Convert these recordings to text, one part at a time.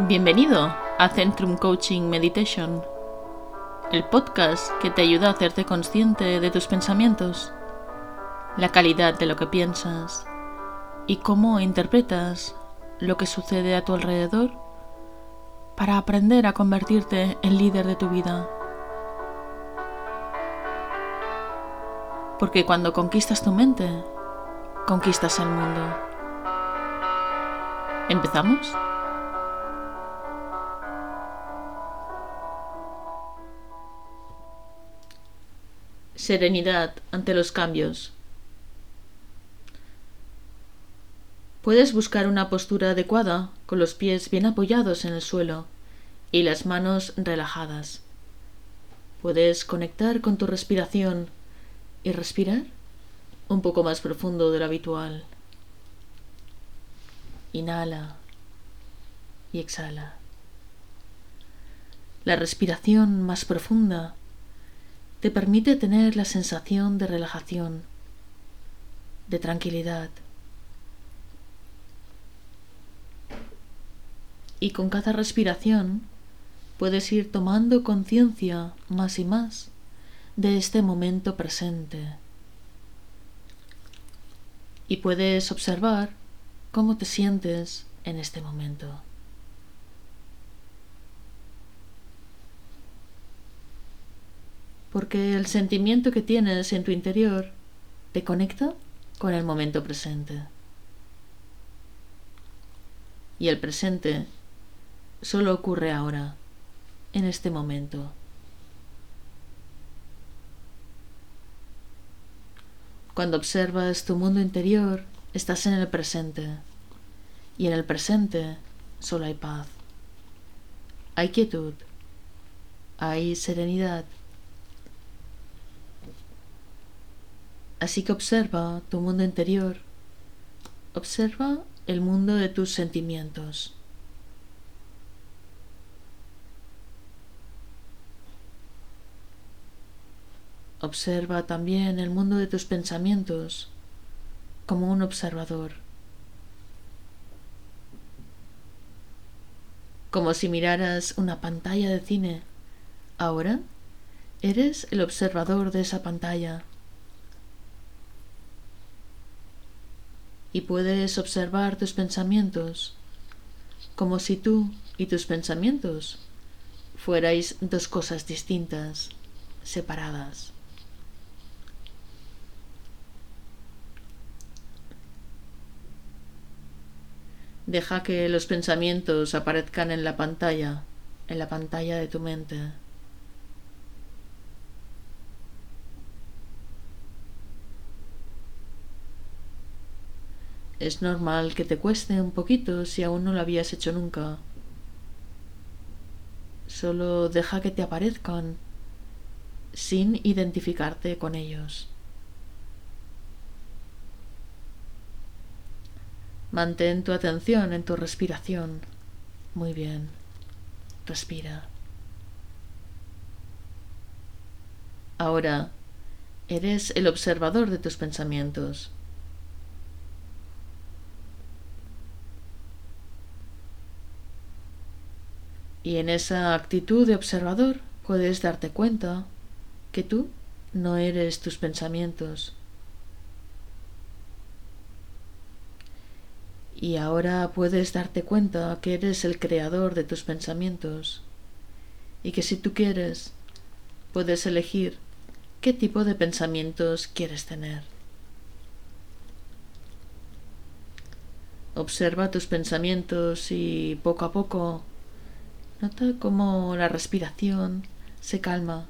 Bienvenido a Centrum Coaching Meditation, el podcast que te ayuda a hacerte consciente de tus pensamientos, la calidad de lo que piensas y cómo interpretas lo que sucede a tu alrededor para aprender a convertirte en líder de tu vida. Porque cuando conquistas tu mente, conquistas el mundo. ¿Empezamos? Serenidad ante los cambios. Puedes buscar una postura adecuada con los pies bien apoyados en el suelo y las manos relajadas. Puedes conectar con tu respiración y respirar un poco más profundo de lo habitual. Inhala y exhala. La respiración más profunda te permite tener la sensación de relajación, de tranquilidad. Y con cada respiración puedes ir tomando conciencia más y más de este momento presente. Y puedes observar cómo te sientes en este momento. Porque el sentimiento que tienes en tu interior te conecta con el momento presente. Y el presente solo ocurre ahora, en este momento. Cuando observas tu mundo interior, estás en el presente. Y en el presente solo hay paz. Hay quietud. Hay serenidad. Así que observa tu mundo interior. Observa el mundo de tus sentimientos. Observa también el mundo de tus pensamientos como un observador, como si miraras una pantalla de cine. Ahora eres el observador de esa pantalla. Y puedes observar tus pensamientos como si tú y tus pensamientos fuerais dos cosas distintas, separadas. Deja que los pensamientos aparezcan en la pantalla, en la pantalla de tu mente. Es normal que te cueste un poquito si aún no lo habías hecho nunca. Solo deja que te aparezcan sin identificarte con ellos. Mantén tu atención en tu respiración. Muy bien. Respira. Ahora eres el observador de tus pensamientos. Y en esa actitud de observador puedes darte cuenta que tú no eres tus pensamientos, Y ahora puedes darte cuenta que eres el creador de tus pensamientos y que si tú quieres, puedes elegir qué tipo de pensamientos quieres tener. Observa tus pensamientos y poco a poco nota cómo la respiración se calma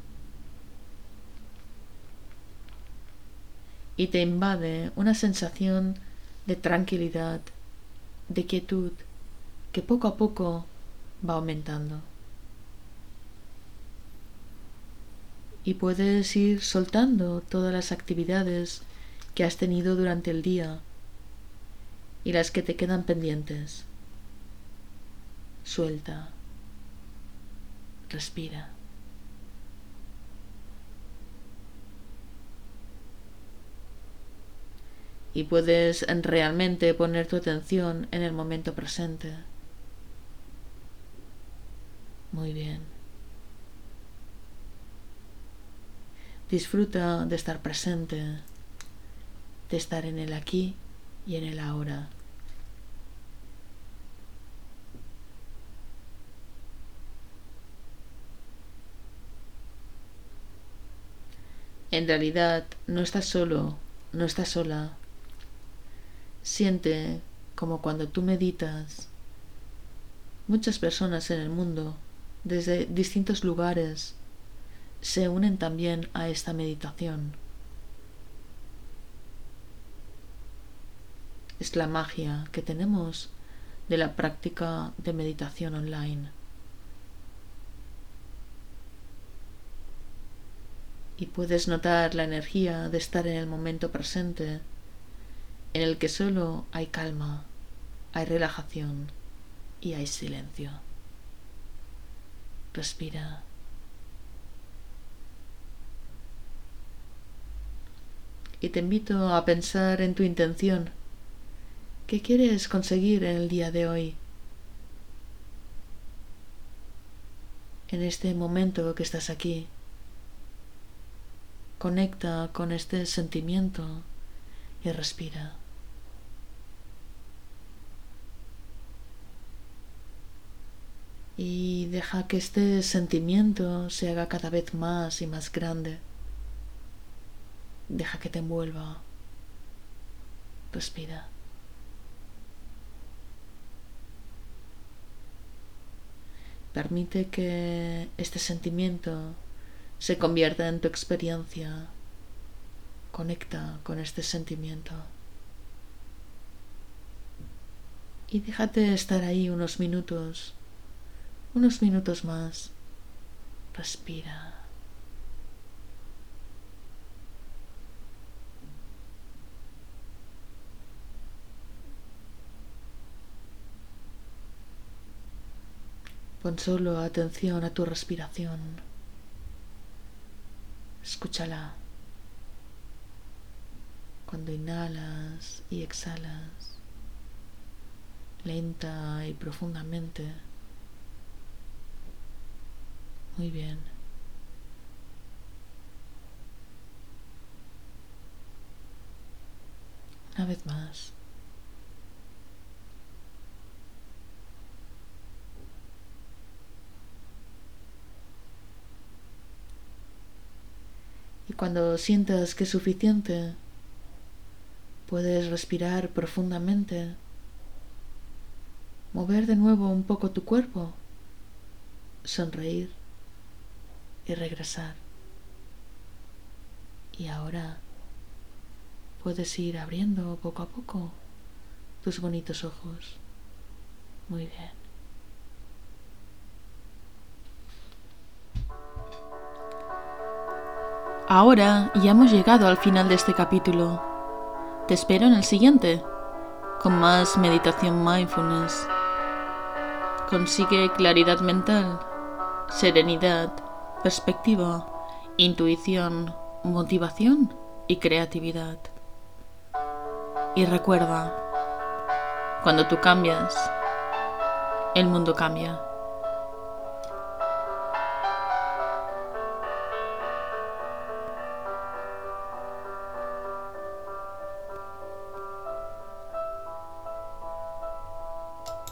y te invade una sensación de tranquilidad de quietud que poco a poco va aumentando. Y puedes ir soltando todas las actividades que has tenido durante el día y las que te quedan pendientes. Suelta. Respira. y puedes realmente poner tu atención en el momento presente. Muy bien. Disfruta de estar presente, de estar en el aquí y en el ahora. En realidad no estás solo, no estás sola. Siente como cuando tú meditas. Muchas personas en el mundo, desde distintos lugares, se unen también a esta meditación. Es la magia que tenemos de la práctica de meditación online. Y puedes notar la energía de estar en el momento presente, en el que solo hay calma, hay relajación y hay silencio. Respira. Y te invito a pensar en tu intención. ¿Qué quieres conseguir en el día de hoy? En este momento que estás aquí. Conecta con este sentimiento y respira. Y deja que este sentimiento se haga cada vez más y más grande. Deja que te envuelva. Respira. Permite que este sentimiento se convierta en tu experiencia. Conecta con este sentimiento. Y déjate estar ahí unos minutos, unos minutos más. Respira. Pon solo atención a tu respiración. Escúchala. Cuando inhalas y exhalas, lenta y profundamente. Muy bien. Una vez más. Cuando sientas que es suficiente, puedes respirar profundamente, mover de nuevo un poco tu cuerpo, sonreír y regresar. Y ahora puedes ir abriendo poco a poco tus bonitos ojos. Muy bien. Ahora ya hemos llegado al final de este capítulo. Te espero en el siguiente, con más meditación mindfulness. Consigue claridad mental, serenidad, perspectiva, intuición, motivación y creatividad. Y recuerda, cuando tú cambias, el mundo cambia.